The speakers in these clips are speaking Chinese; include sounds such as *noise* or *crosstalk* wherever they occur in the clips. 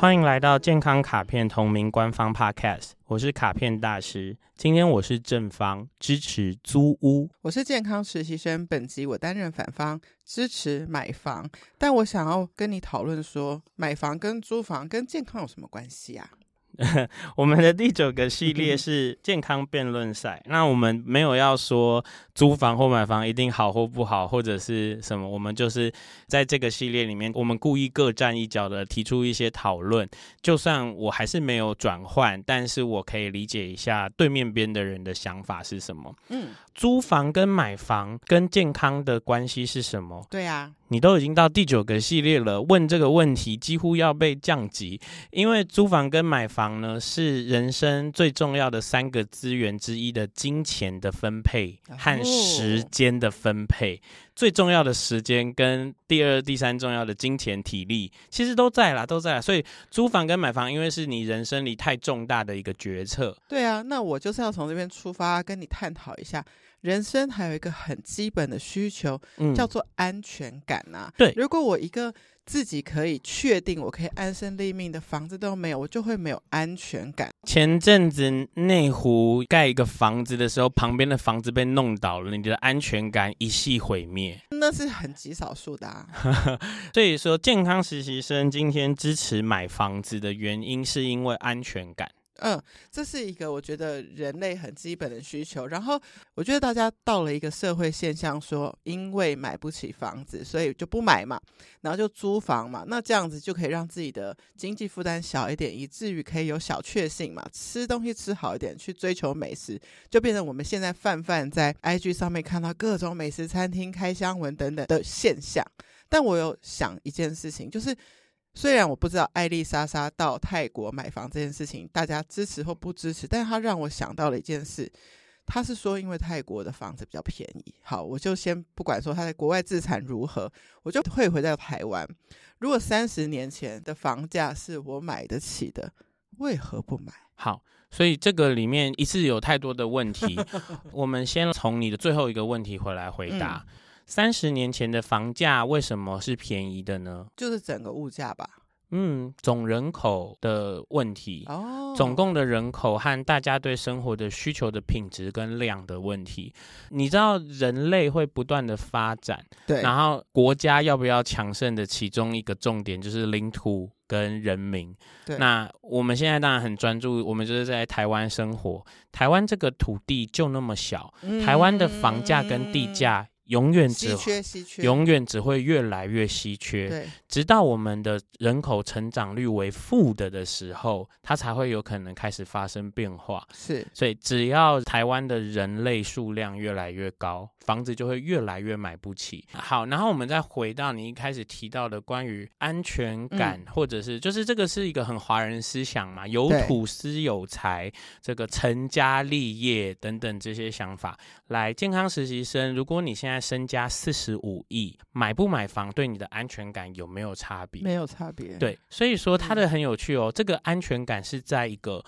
欢迎来到健康卡片同名官方 Podcast，我是卡片大师。今天我是正方，支持租屋。我是健康实习生，本集我担任反方，支持买房。但我想要跟你讨论说，买房跟租房跟健康有什么关系啊？*laughs* 我们的第九个系列是健康辩论赛。那我们没有要说租房或买房一定好或不好，或者是什么。我们就是在这个系列里面，我们故意各站一角的提出一些讨论。就算我还是没有转换，但是我可以理解一下对面边的人的想法是什么。嗯，租房跟买房跟健康的关系是什么？对啊。你都已经到第九个系列了，问这个问题几乎要被降级，因为租房跟买房呢是人生最重要的三个资源之一的金钱的分配和时间的分配，哦、最重要的时间跟第二、第三重要的金钱体力其实都在啦，都在啦。所以租房跟买房，因为是你人生里太重大的一个决策。对啊，那我就是要从这边出发，跟你探讨一下。人生还有一个很基本的需求，嗯、叫做安全感啊。对，如果我一个自己可以确定我可以安身立命的房子都没有，我就会没有安全感。前阵子内湖盖一个房子的时候，旁边的房子被弄倒了，你的安全感一夕毁灭。那是很极少数的啊。*laughs* 所以说，健康实习生今天支持买房子的原因，是因为安全感。嗯，这是一个我觉得人类很基本的需求。然后我觉得大家到了一个社会现象，说因为买不起房子，所以就不买嘛，然后就租房嘛。那这样子就可以让自己的经济负担小一点，以至于可以有小确幸嘛，吃东西吃好一点，去追求美食，就变成我们现在泛泛在 IG 上面看到各种美食餐厅开箱文等等的现象。但我有想一件事情，就是。虽然我不知道艾丽莎莎到泰国买房这件事情，大家支持或不支持，但是她让我想到了一件事，她是说因为泰国的房子比较便宜。好，我就先不管说她在国外资产如何，我就退回到台湾。如果三十年前的房价是我买得起的，为何不买？好，所以这个里面一次有太多的问题，*laughs* 我们先从你的最后一个问题回来回答。嗯三十年前的房价为什么是便宜的呢？就是整个物价吧。嗯，总人口的问题哦，总共的人口和大家对生活的需求的品质跟量的问题。你知道人类会不断的发展，对，然后国家要不要强盛的其中一个重点就是领土跟人民。对，那我们现在当然很专注，我们就是在台湾生活，台湾这个土地就那么小，嗯、台湾的房价跟地价。永远只稀缺，缺永远只会越来越稀缺，对，直到我们的人口成长率为负的的时候，它才会有可能开始发生变化。是，所以只要台湾的人类数量越来越高，房子就会越来越买不起。好，然后我们再回到你一开始提到的关于安全感，嗯、或者是就是这个是一个很华人思想嘛，有土司有财，这个成家立业等等这些想法。来，健康实习生，如果你现在身家四十五亿，买不买房对你的安全感有没有差别？没有差别。对，所以说他的很有趣哦。嗯、这个安全感是在一个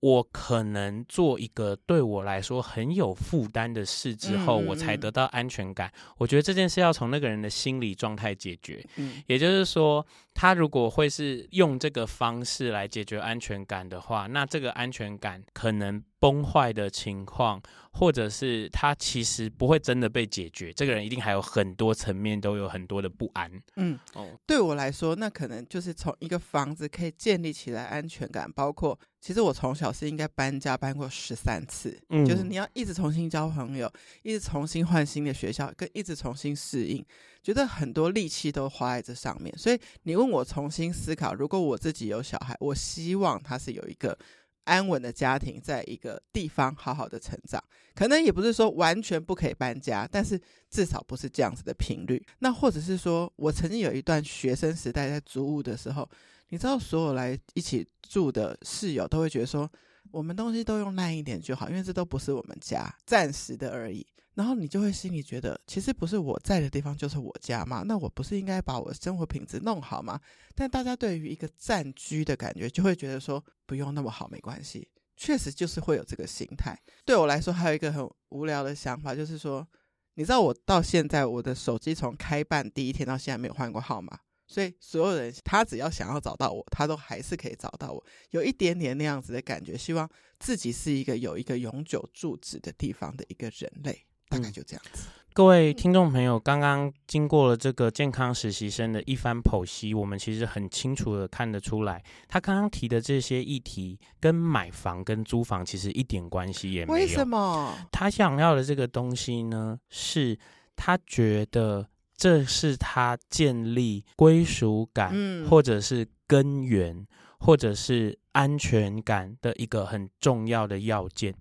我可能做一个对我来说很有负担的事之后，嗯、我才得到安全感。我觉得这件事要从那个人的心理状态解决。嗯，也就是说，他如果会是用这个方式来解决安全感的话，那这个安全感可能崩坏的情况。或者是他其实不会真的被解决，这个人一定还有很多层面都有很多的不安。嗯，哦，对我来说，那可能就是从一个房子可以建立起来安全感，包括其实我从小是应该搬家搬过十三次，嗯，就是你要一直重新交朋友，一直重新换新的学校，跟一直重新适应，觉得很多力气都花在这上面。所以你问我重新思考，如果我自己有小孩，我希望他是有一个。安稳的家庭，在一个地方好好的成长，可能也不是说完全不可以搬家，但是至少不是这样子的频率。那或者是说，我曾经有一段学生时代在租屋的时候，你知道，所有来一起住的室友都会觉得说，我们东西都用烂一点就好，因为这都不是我们家，暂时的而已。然后你就会心里觉得，其实不是我在的地方就是我家嘛，那我不是应该把我生活品质弄好吗？但大家对于一个暂居的感觉，就会觉得说不用那么好，没关系。确实就是会有这个心态。对我来说，还有一个很无聊的想法，就是说，你知道我到现在我的手机从开办第一天到现在没有换过号码，所以所有人他只要想要找到我，他都还是可以找到我。有一点点那样子的感觉，希望自己是一个有一个永久住址的地方的一个人类，大概就这样子。嗯各位听众朋友，刚刚经过了这个健康实习生的一番剖析，我们其实很清楚的看得出来，他刚刚提的这些议题跟买房跟租房其实一点关系也没有。为什么？他想要的这个东西呢，是他觉得这是他建立归属感，嗯，或者是根源，或者是安全感的一个很重要的要件。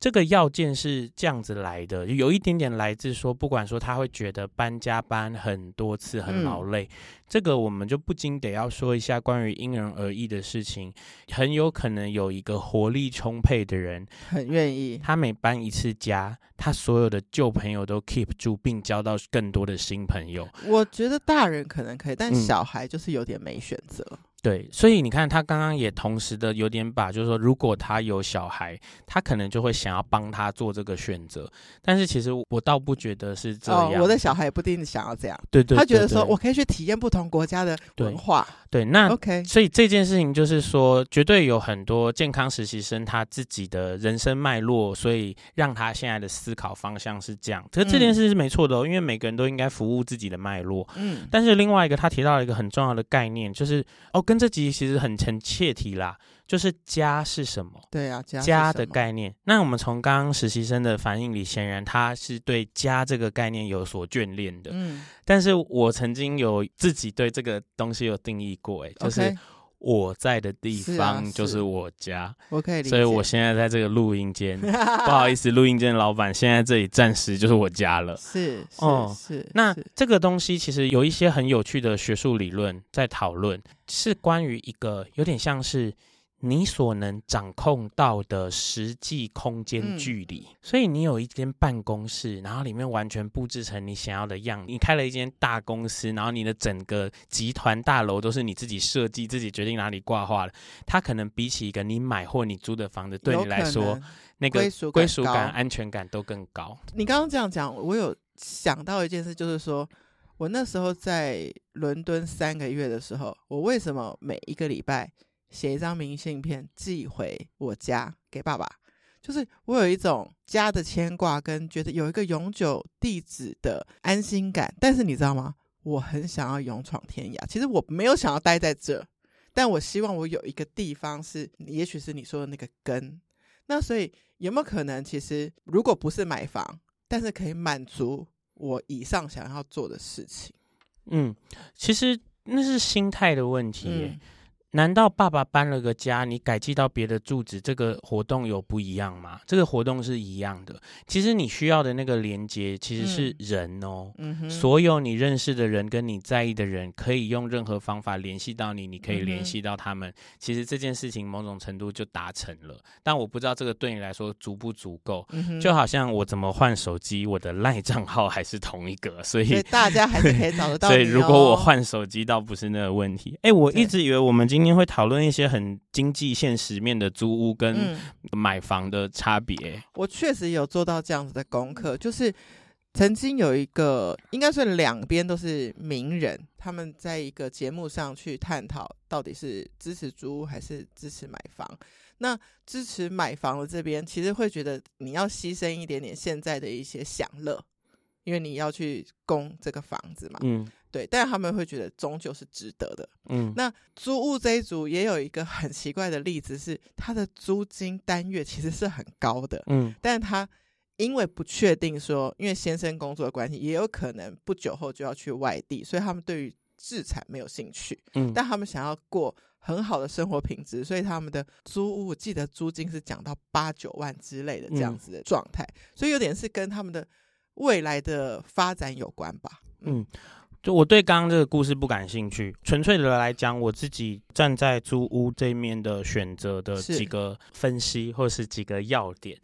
这个要件是这样子来的，有一点点来自说，不管说他会觉得搬家搬很多次很劳累，嗯、这个我们就不禁得要说一下关于因人而异的事情。很有可能有一个活力充沛的人，很愿意，他每搬一次家，他所有的旧朋友都 keep 住，并交到更多的新朋友。我觉得大人可能可以，但小孩就是有点没选择。嗯对，所以你看，他刚刚也同时的有点把，就是说，如果他有小孩，他可能就会想要帮他做这个选择。但是其实我倒不觉得是这样。哦，我的小孩也不一定想要这样。对对，对，对，他觉得说我可以去体验不同国家的文化。对，对那 OK。所以这件事情就是说，绝对有很多健康实习生他自己的人生脉络，所以让他现在的思考方向是这样。可是这件事是没错的哦，因为每个人都应该服务自己的脉络。嗯。但是另外一个，他提到了一个很重要的概念，就是哦跟。这集其实很很切题啦，就是家是什么？对啊，家家的概念。那我们从刚刚实习生的反应里，显然他是对家这个概念有所眷恋的。嗯，但是我曾经有自己对这个东西有定义过，哎，就是。我在的地方就是我家，我可以理解。所以我现在在这个录音间，*laughs* 不好意思，录音间的老板，现在这里暂时就是我家了。是，哦，是。是那这个东西其实有一些很有趣的学术理论在讨论，是关于一个有点像是。你所能掌控到的实际空间距离，嗯、所以你有一间办公室，然后里面完全布置成你想要的样。你开了一间大公司，然后你的整个集团大楼都是你自己设计、自己决定哪里挂画的。它可能比起一个你买或你租的房子，对你来说，那个归属感、安全感都更高。你刚刚这样讲，我有想到一件事，就是说我那时候在伦敦三个月的时候，我为什么每一个礼拜，写一张明信片寄回我家给爸爸，就是我有一种家的牵挂，跟觉得有一个永久地址的安心感。但是你知道吗？我很想要勇闯天涯。其实我没有想要待在这，但我希望我有一个地方是，也许是你说的那个根。那所以有没有可能，其实如果不是买房，但是可以满足我以上想要做的事情？嗯，其实那是心态的问题难道爸爸搬了个家，你改寄到别的住址，这个活动有不一样吗？这个活动是一样的。其实你需要的那个连接其实是人哦。所有你认识的人跟你在意的人，可以用任何方法联系到你，你可以联系到他们。嗯、其实这件事情某种程度就达成了，但我不知道这个对你来说足不足够。嗯、就好像我怎么换手机，我的赖账号还是同一个，*laughs* 所以，所以大家还是可以找得到、*laughs* 哦。所以如果我换手机，倒不是那个问题。哎，我一直以为我们今今天会讨论一些很经济现实面的租屋跟买房的差别。我确实有做到这样子的功课，就是曾经有一个，应该算两边都是名人，他们在一个节目上去探讨，到底是支持租屋还是支持买房。那支持买房的这边，其实会觉得你要牺牲一点点现在的一些享乐，因为你要去供这个房子嘛。嗯。对，但是他们会觉得终究是值得的。嗯，那租屋这一组也有一个很奇怪的例子，是他的租金单月其实是很高的。嗯，但是他因为不确定说，因为先生工作的关系，也有可能不久后就要去外地，所以他们对于自产没有兴趣。嗯，但他们想要过很好的生活品质，所以他们的租屋，我记得租金是讲到八九万之类的这样子的状态，嗯，所以有点是跟他们的未来的发展有关吧。嗯。嗯就我对刚刚这个故事不感兴趣，纯粹的来讲，我自己站在租屋这一面的选择的几个分析，或是几个要点。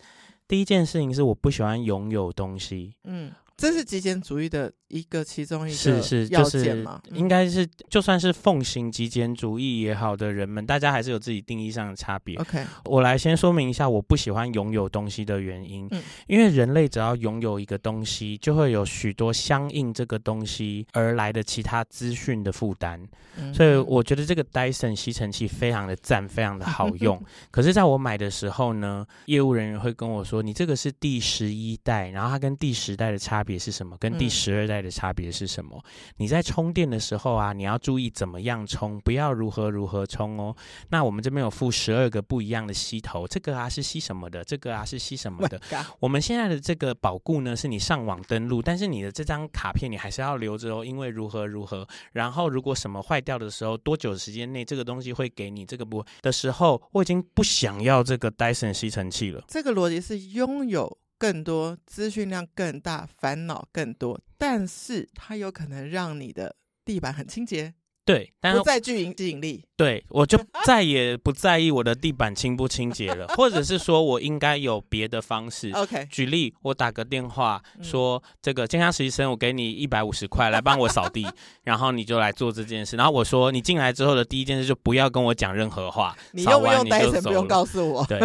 第一件事情是我不喜欢拥有东西，嗯，这是极简主义的一个其中一个是是就是应该是就算是奉行极简主义也好的人们，大家还是有自己定义上的差别。OK，我来先说明一下我不喜欢拥有东西的原因。嗯，因为人类只要拥有一个东西，就会有许多相应这个东西而来的其他资讯的负担。嗯，所以我觉得这个 Dyson 吸尘器非常的赞，非常的好 *laughs* 用。可是在我买的时候呢，业务人员会跟我说：“你这个是第十一代，然后它跟第十代的差别。”别是什么？跟第十二代的差别是什么？嗯、你在充电的时候啊，你要注意怎么样充，不要如何如何充哦。那我们这边有附十二个不一样的吸头，这个啊是吸什么的？这个啊是吸什么的？Oh、我们现在的这个保固呢，是你上网登录，但是你的这张卡片你还是要留着哦，因为如何如何。然后如果什么坏掉的时候，多久时间内这个东西会给你这个不的时候，我已经不想要这个 Dyson 吸尘器了。这个逻辑是拥有。更多资讯量更大，烦恼更多，但是它有可能让你的地板很清洁。对，但不再具吸引力。对，我就再也不在意我的地板清不清洁了，或者是说我应该有别的方式。OK，举例，我打个电话说，这个健康实习生，我给你一百五十块来帮我扫地，然后你就来做这件事。然后我说，你进来之后的第一件事就不要跟我讲任何话，你用不用戴森不用告诉我。对，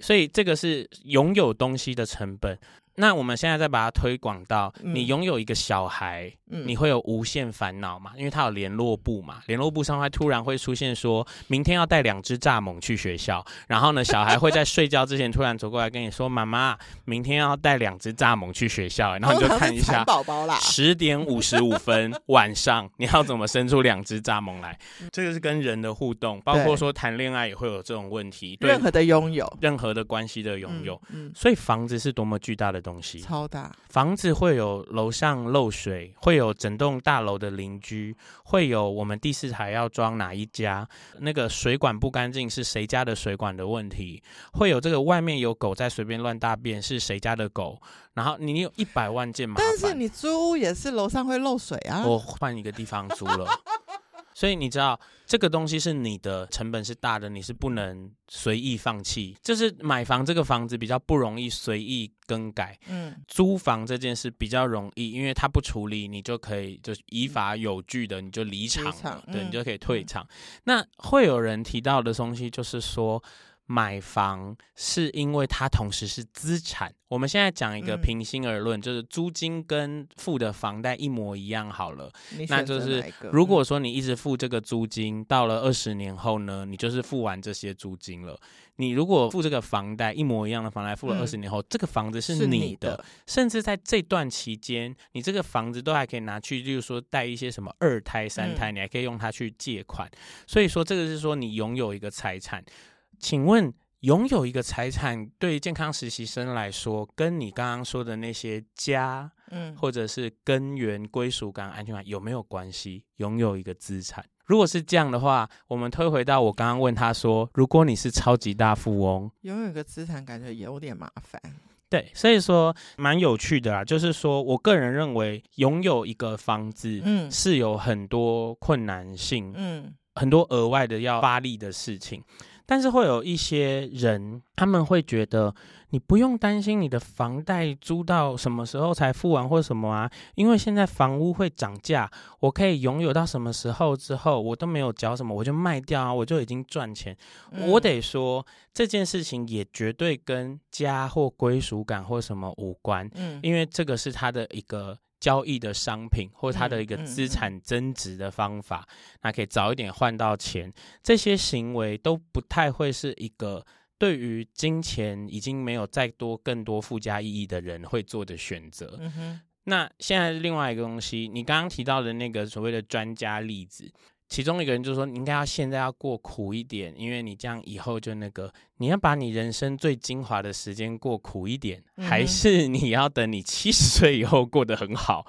所以这个是拥有东西的成本。那我们现在再把它推广到，你拥有一个小孩，嗯、你会有无限烦恼嘛？因为他有联络簿嘛，联络簿上会突然会出现说，明天要带两只蚱蜢去学校，然后呢，小孩会在睡觉之前突然走过来跟你说，妈妈，明天要带两只蚱蜢去学校，然后你就看一下，宝宝啦，十点五十五分晚上，你要怎么生出两只蚱蜢来？这个是跟人的互动，包括说谈恋爱也会有这种问题，对任何的拥有，任何的关系的拥有，所以房子是多么巨大的东西，超大。房子会有楼上漏水，会有整栋大楼的邻居，会有我们第四台要装哪一家，那个水管不干净是谁家的水管的问题，会有这个外面有狗在随便乱大便是谁家的狗，然后你有一百万件麻烦。但是你租屋也是楼上会漏水啊。我换一个地方租了。*laughs* 所以你知道这个东西是你的成本是大的，你是不能随意放弃。就是买房这个房子比较不容易随意更改，嗯，租房这件事比较容易，因为它不处理，你就可以就依法有据的，你就离场对，你就可以退场。嗯、那会有人提到的东西就是说。买房是因为它同时是资产。我们现在讲一个平心而论，嗯、就是租金跟付的房贷一模一样好了。那就是如果说你一直付这个租金，嗯、到了二十年后呢，你就是付完这些租金了。你如果付这个房贷一模一样的房贷，付了二十年后，嗯、这个房子是你的，甚至在这段期间，你这个房子都还可以拿去，就是说贷一些什么二胎、三胎，嗯、你还可以用它去借款。所以说，这个是说你拥有一个财产。请问，拥有一个财产对健康实习生来说，跟你刚刚说的那些家，嗯，或者是根源、归属感、安全感有没有关系？拥有一个资产，如果是这样的话，我们推回到我刚刚问他说，如果你是超级大富翁，拥有一个资产感觉有点麻烦。对，所以说蛮有趣的啦，就是说我个人认为，拥有一个房子，嗯，是有很多困难性，嗯，很多额外的要发力的事情。但是会有一些人，他们会觉得你不用担心你的房贷租到什么时候才付完或什么啊，因为现在房屋会涨价，我可以拥有到什么时候之后，我都没有缴什么，我就卖掉啊，我就已经赚钱。嗯、我得说这件事情也绝对跟家或归属感或什么无关，嗯，因为这个是他的一个。交易的商品或它的一个资产增值的方法，那可以早一点换到钱，这些行为都不太会是一个对于金钱已经没有再多更多附加意义的人会做的选择。那现在另外一个东西，你刚刚提到的那个所谓的专家例子。其中一个人就说：“你应该要现在要过苦一点，因为你这样以后就那个，你要把你人生最精华的时间过苦一点，嗯、还是你要等你七十岁以后过得很好？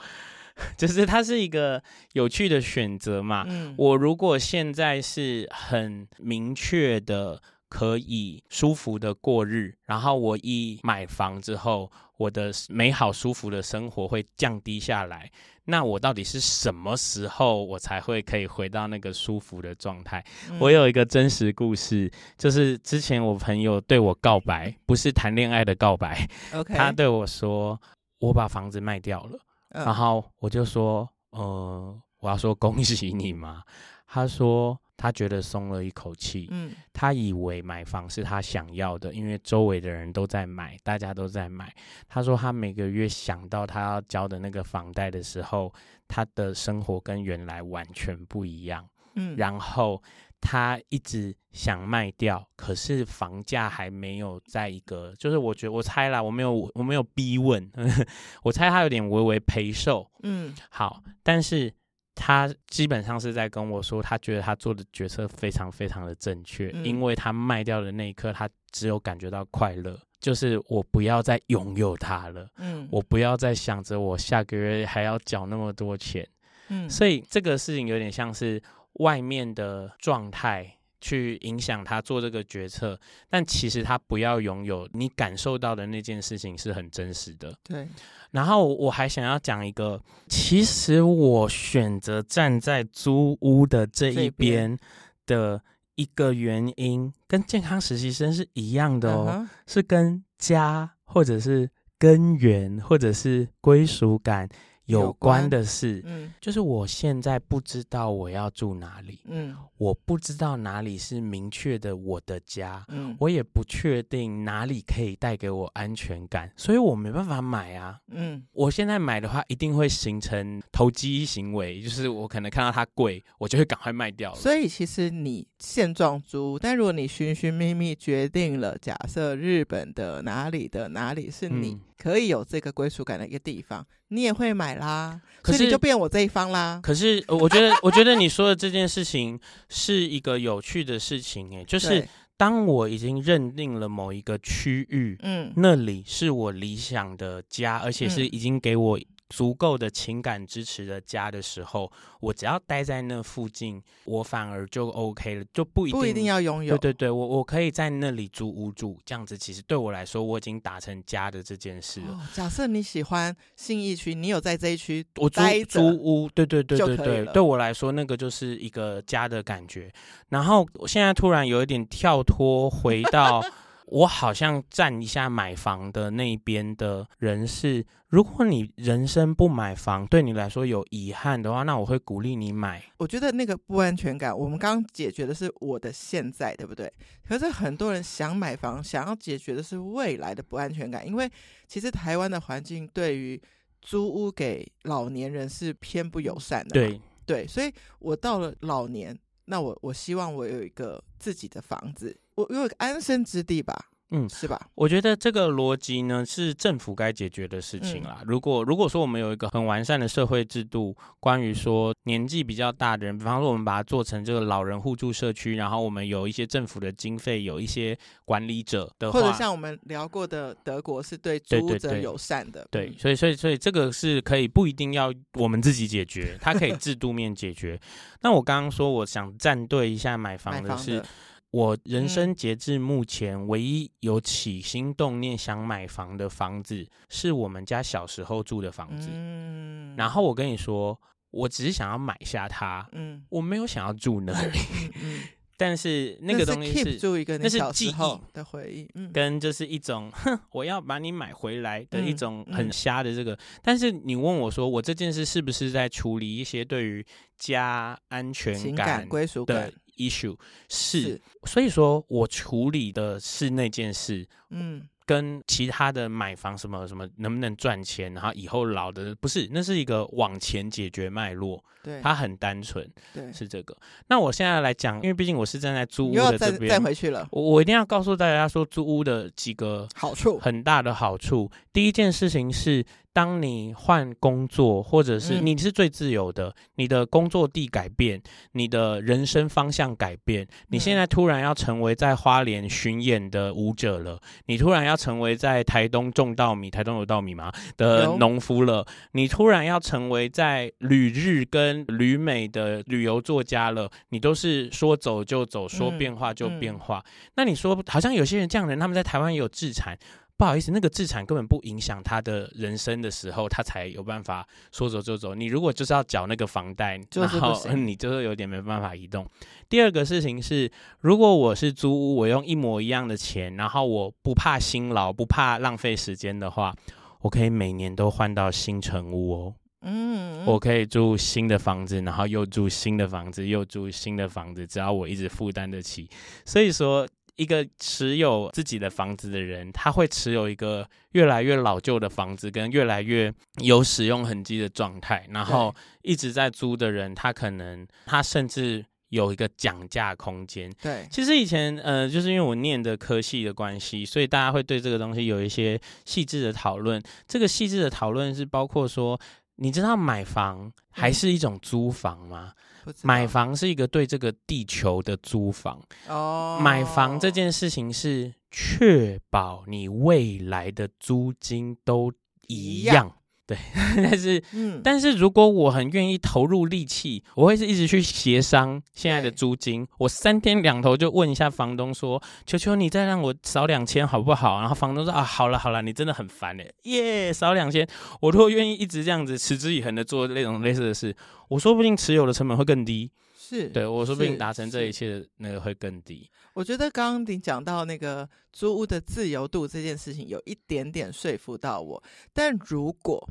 就是它是一个有趣的选择嘛。嗯、我如果现在是很明确的可以舒服的过日，然后我一买房之后，我的美好舒服的生活会降低下来。”那我到底是什么时候我才会可以回到那个舒服的状态？嗯、我有一个真实故事，就是之前我朋友对我告白，不是谈恋爱的告白。Okay. 他对我说：“我把房子卖掉了。”嗯、然后我就说，呃，我要说恭喜你嘛。他说他觉得松了一口气，嗯，他以为买房是他想要的，因为周围的人都在买，大家都在买。他说他每个月想到他要交的那个房贷的时候，他的生活跟原来完全不一样，嗯，然后。他一直想卖掉，可是房价还没有在一个，就是我觉得我猜啦，我没有我没有逼问，呵呵，我猜他有点微微赔售，嗯，好，但是他基本上是在跟我说，他觉得他做的决策非常非常的正确，嗯，因为他卖掉的那一刻，他只有感觉到快乐，就是我不要再拥有它了，嗯，我不要再想着我下个月还要缴那么多钱，嗯，所以这个事情有点像是。外面的状态去影响他做这个决策，但其实他不要拥有你感受到的那件事情是很真实的。对。然后我还想要讲一个，其实我选择站在租屋的这一边的一个原因，跟健康实习生是一样的哦，uh -huh. 是跟家或者是根源或者是归属感。有关。的事，嗯，就是我现在不知道我要住哪里，嗯，我不知道哪里是明确的我的家，嗯，我也不确定哪里可以带给我安全感，所以我没办法买啊，嗯，我现在买的话，一定会形成投机行为，就是我可能看到它贵，我就会赶快卖掉了。所以其实你现状租，但如果你寻寻觅觅决定了，假设日本的哪里的哪里是你。嗯可以有这个归属感的一个地方，你也会买啦，可是你就变我这一方啦。可是我觉得，我觉得你说的这件事情是一个有趣的事情，哎，就是当我已经认定了某一个区域，嗯，那里是我理想的家，而且是已经给我。足够的情感支持的家的时候，我只要待在那附近，我反而就 OK 了，就不一定不一定要拥有。对对对，我我可以在那里租屋住，这样子其实对我来说，我已经达成家的这件事了。哦，假设你喜欢信义区，你有在这一区我租租屋，对对对对对，对我来说那个就是一个家的感觉。然后我现在突然有一点跳脱，回到。我好像站一下买房的那边的人是，如果你人生不买房，对你来说有遗憾的话，那我会鼓励你买。我觉得那个不安全感，我们刚刚解决的是我的现在，对不对？可是很多人想买房，想要解决的是未来的不安全感，因为其实台湾的环境对于租屋给老年人是偏不友善的。对对，所以我到了老年，那我我希望我有一个自己的房子。我有一个安身之地吧，嗯，是吧？我觉得这个逻辑呢是政府该解决的事情啦。嗯、如果如果说我们有一个很完善的社会制度，关于说年纪比较大的人，比方说我们把它做成这个老人互助社区，然后我们有一些政府的经费，有一些管理者的话，或者像我们聊过的德国是对租屋者友善的，对，对，对，对，所以所以所以这个是可以不一定要我们自己解决，它可以制度面解决。*laughs* 那我刚刚说我想站队一下买房的是。我人生截至目前唯一有起心动念想买房的房子，是我们家小时候住的房子。嗯，然后我跟你说，我只是想要买下它。嗯，我没有想要住那里。嗯，*laughs* 但是那个东西是，住一个那是记忆的回忆，嗯，跟就是一种哼，我要把你买回来的一种很瞎的这个。但是你问我说，我这件事是不是在处理一些对于家安全感、归属感？issue 是，是，所以说我处理的是那件事，嗯，跟其他的买房什么什么能不能赚钱，然后以后老的不是，那是一个往前解决脉络，对，它很单纯，对，是这个。那我现在来讲，因为毕竟我是站在租屋的这边，再回去了，我我一定要告诉大家说，租屋的几个好处，很大的好处。第一件事情是。当你换工作，或者是你是最自由的，嗯，你的工作地改变，你的人生方向改变，你现在突然要成为在花莲巡演的舞者了，你突然要成为在台东种稻米，台东有稻米吗？的农夫了，你突然要成为在旅日跟旅美的旅游作家了，你都是说走就走，说变化就变化。嗯嗯，那你说，好像有些人这样的人，他们在台湾也有自产。不好意思，那个资产根本不影响他的人生的时候，他才有办法说走就走。你如果就是要缴那个房贷，然后 *laughs* 你就是有点没办法移动。第二个事情是，如果我是租屋，我用一模一样的钱，然后我不怕辛劳，不怕浪费时间的话，我可以每年都换到新成屋哦。嗯，我可以住新的房子，然后又住新的房子，又住新的房子，只要我一直负担得起。所以说，一个持有自己的房子的人，他会持有一个越来越老旧的房子，跟越来越有使用痕迹的状态。然后一直在租的人，他可能他甚至有一个讲价空间。对，其实以前呃，就是因为我念的科系的关系，所以大家会对这个东西有一些细致的讨论。这个细致的讨论是包括说。你知道买房还是一种租房吗？嗯、买房是一个对这个地球的租房。哦，买房这件事情是确保你未来的租金都一样。对，*laughs* 但是，嗯，但是如果我很愿意投入力气，我会是一直去协商现在的租金。我三天两头就问一下房东说：“求求你再让我少两千好不好？”然后房东说：“啊，好了好了，你真的很烦哎，耶，少两千。”我如果愿意一直这样子持之以恒的做那种类似的事，我说不定持有的成本会更低。是，对，我说不定达成这一切的那个会更低。我觉得刚刚你讲到那个租屋的自由度这件事情，有一点点说服到我。但如果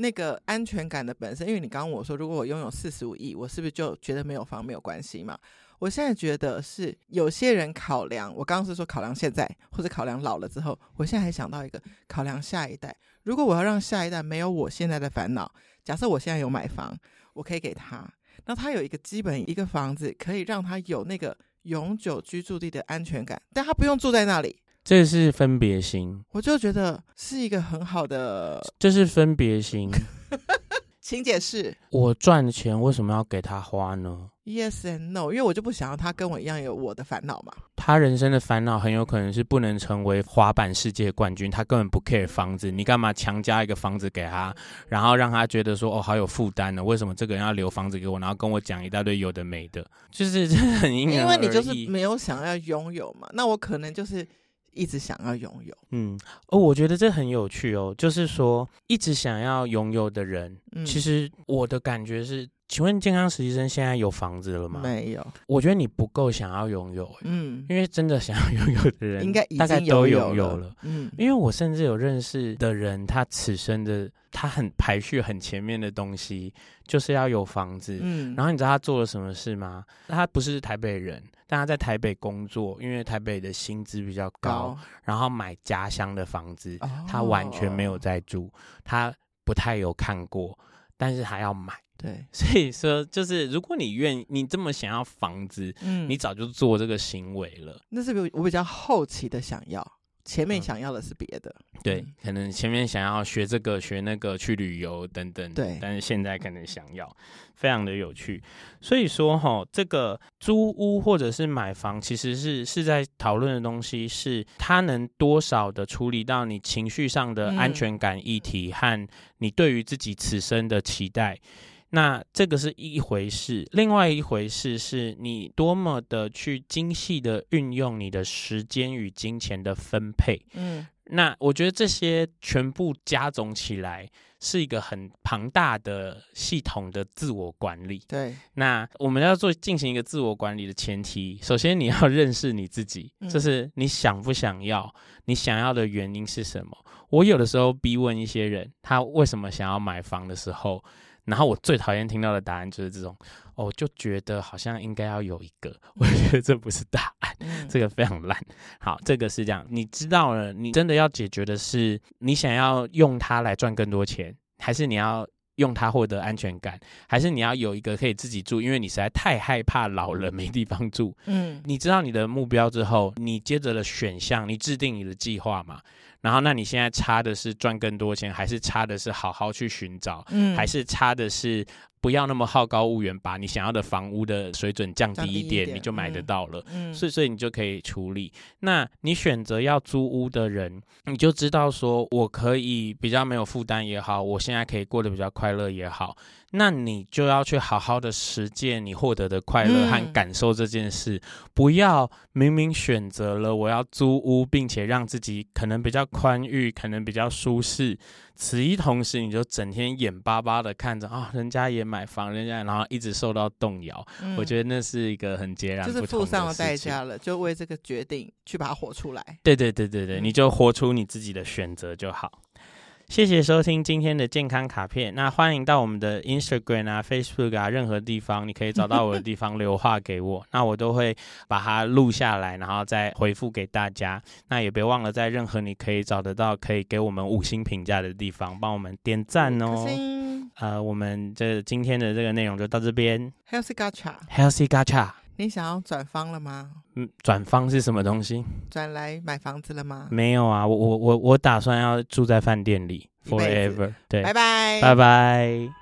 那个安全感的本身，因为你刚刚我说，如果我拥有四十五亿，我是不是就觉得没有房没有关系嘛？我现在觉得是有些人考量，我刚刚是说考量现在或者考量老了之后，我现在还想到一个考量下一代。如果我要让下一代没有我现在的烦恼，假设我现在有买房，我可以给他，那他有一个基本一个房子，可以让他有那个永久居住地的安全感，但他不用住在那里。这是分别心，我就觉得是一个很好的。这是分别心，*laughs* 请解释。我赚钱为什么要给他花呢？Yes and no，因为我就不想要他跟我一样有我的烦恼嘛。他人生的烦恼很有可能是不能成为滑板世界冠军，他根本不 care 房子，你干嘛强加一个房子给他，然后让他觉得说哦好有负担呢？为什么这个人要留房子给我，然后跟我讲一大堆有的没的，就是很因人而异。因为你就是没有想要拥有嘛，那我可能就是。一直想要拥有，嗯，哦，我觉得这很有趣哦。就是说，一直想要拥有的人，嗯，其实我的感觉是，请问健康实习生现在有房子了吗？没有。我觉得你不够想要拥有，嗯，因为真的想要拥有的人，应该大概都拥有了，嗯。因为我甚至有认识的人，他此生的他很排序很前面的东西，就是要有房子，嗯。然后你知道他做了什么事吗？他不是台北人。但他在台北工作，因为台北的薪资比较高，高，然后买家乡的房子，哦，他完全没有在住，他不太有看过，但是还要买。对，*laughs* 所以说就是如果你愿意，你这么想要房子，嗯，你早就做这个行为了。那是我比较后期的想要。前面想要的是别的，嗯，对，可能前面想要学这个学那个去旅游等等，对，但是现在可能想要，非常的有趣。所以说哈，这个租屋或者是买房，其实是是在讨论的东西，是它能多少的处理到你情绪上的安全感议题和你对于自己此生的期待。那这个是一回事，另外一回事是你多么的去精细的运用你的时间与金钱的分配。嗯，那我觉得这些全部加总起来是一个很庞大的系统的自我管理。对，那我们要做进行一个自我管理的前提，首先你要认识你自己，就是你想不想要，你想要的原因是什么？我有的时候逼问一些人，他为什么想要买房的时候。然后我最讨厌听到的答案就是这种，哦，就觉得好像应该要有一个，我觉得这不是答案，这个非常烂。好，这个是这样，你知道了，你真的要解决的是，你想要用它来赚更多钱，还是你要用它获得安全感，还是你要有一个可以自己住，因为你实在太害怕老了没地方住。嗯，你知道你的目标之后，你接着的选项，你制定你的计划嘛？然后，那你现在差的是赚更多钱，还是差的是好好去寻找？嗯，还是差的是不要那么好高骛远，把你想要的房屋的水准降低一点，一点你就买得到了。嗯，所以，所以你就可以处理。那你选择要租屋的人，你就知道说，我可以比较没有负担也好，我现在可以过得比较快乐也好。那你就要去好好的实践你获得的快乐和感受这件事，嗯，不要明明选择了我要租屋，并且让自己可能比较宽裕，可能比较舒适，此一同时你就整天眼巴巴的看着啊，人家也买房，人家然后一直受到动摇，嗯，我觉得那是一个很截然就是付上了代价了，就为这个决定去把它活出来。对对对对对，你就活出你自己的选择就好。谢谢收听今天的健康卡片。那欢迎到我们的 Instagram 啊、Facebook 啊，任何地方你可以找到我的地方留话给我，*laughs* 那我都会把它录下来，然后再回复给大家。那也别忘了在任何你可以找得到可以给我们五星评价的地方，帮我们点赞哦。呃，我们这今天的这个内容就到这边。Healthy Gacha，Healthy Gacha。你想要转方了吗？嗯，转方是什么东西？转来买房子了吗？没有啊，我我我我打算要住在饭店里 forever。对，拜拜，拜拜。